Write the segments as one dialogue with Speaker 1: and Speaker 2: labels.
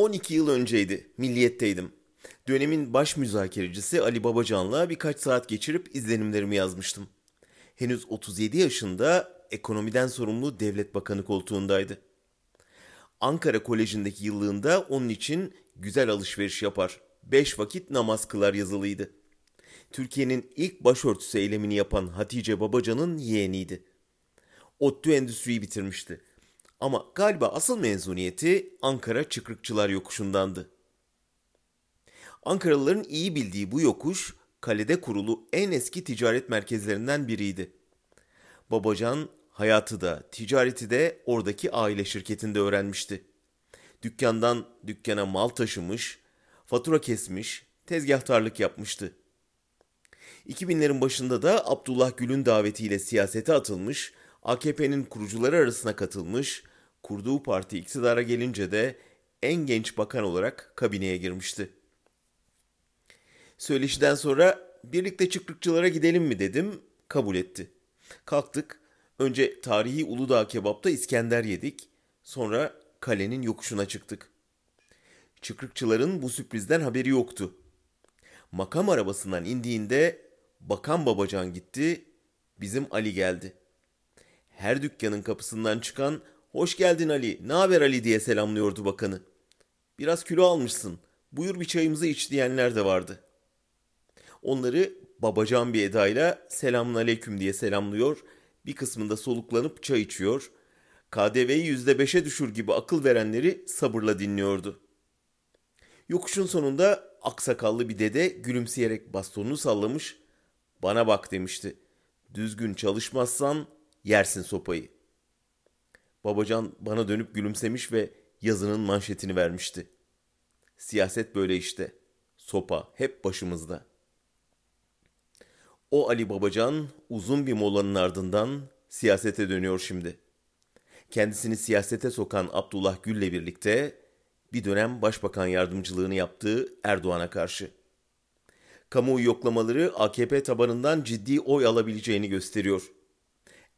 Speaker 1: 12 yıl önceydi. Milliyetteydim. Dönemin baş müzakerecisi Ali Babacan'la birkaç saat geçirip izlenimlerimi yazmıştım. Henüz 37 yaşında ekonomiden sorumlu devlet bakanı koltuğundaydı. Ankara Koleji'ndeki yıllığında onun için güzel alışveriş yapar. Beş vakit namaz kılar yazılıydı. Türkiye'nin ilk başörtüsü eylemini yapan Hatice Babacan'ın yeğeniydi. ODTÜ Endüstriyi bitirmişti. Ama galiba asıl mezuniyeti Ankara Çıkrıkçılar Yokuşu'ndandı. Ankaralıların iyi bildiği bu yokuş kalede kurulu en eski ticaret merkezlerinden biriydi. Babacan hayatı da ticareti de oradaki aile şirketinde öğrenmişti. Dükkandan dükkana mal taşımış, fatura kesmiş, tezgahtarlık yapmıştı. 2000'lerin başında da Abdullah Gül'ün davetiyle siyasete atılmış, AKP'nin kurucuları arasına katılmış, kurduğu parti iktidara gelince de en genç bakan olarak kabineye girmişti. Söyleşiden sonra birlikte çıkrıkçılara gidelim mi dedim, kabul etti. Kalktık, önce tarihi Uludağ kebapta İskender yedik, sonra kalenin yokuşuna çıktık. Çıkrıkçıların bu sürprizden haberi yoktu. Makam arabasından indiğinde bakan babacan gitti, bizim Ali geldi. Her dükkanın kapısından çıkan hoş geldin Ali, ne haber Ali diye selamlıyordu bakanı. Biraz kilo almışsın, buyur bir çayımızı iç diyenler de vardı. Onları babacan bir edayla selamun aleyküm diye selamlıyor, bir kısmında soluklanıp çay içiyor, KDV'yi yüzde beşe düşür gibi akıl verenleri sabırla dinliyordu. Yokuşun sonunda aksakallı bir dede gülümseyerek bastonunu sallamış, bana bak demişti. Düzgün çalışmazsan yersin sopayı. Babacan bana dönüp gülümsemiş ve yazının manşetini vermişti. Siyaset böyle işte. Sopa hep başımızda. O Ali Babacan uzun bir molanın ardından siyasete dönüyor şimdi. Kendisini siyasete sokan Abdullah Gül'le birlikte bir dönem başbakan yardımcılığını yaptığı Erdoğan'a karşı. Kamuoyu yoklamaları AKP tabanından ciddi oy alabileceğini gösteriyor.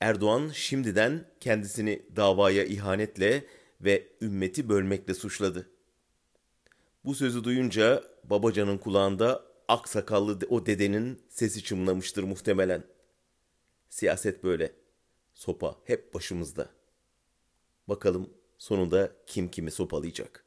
Speaker 1: Erdoğan şimdiden kendisini davaya ihanetle ve ümmeti bölmekle suçladı. Bu sözü duyunca Babacan'ın kulağında aksakallı o dedenin sesi çımlamıştır muhtemelen. Siyaset böyle. Sopa hep başımızda. Bakalım sonunda kim kimi sopalayacak.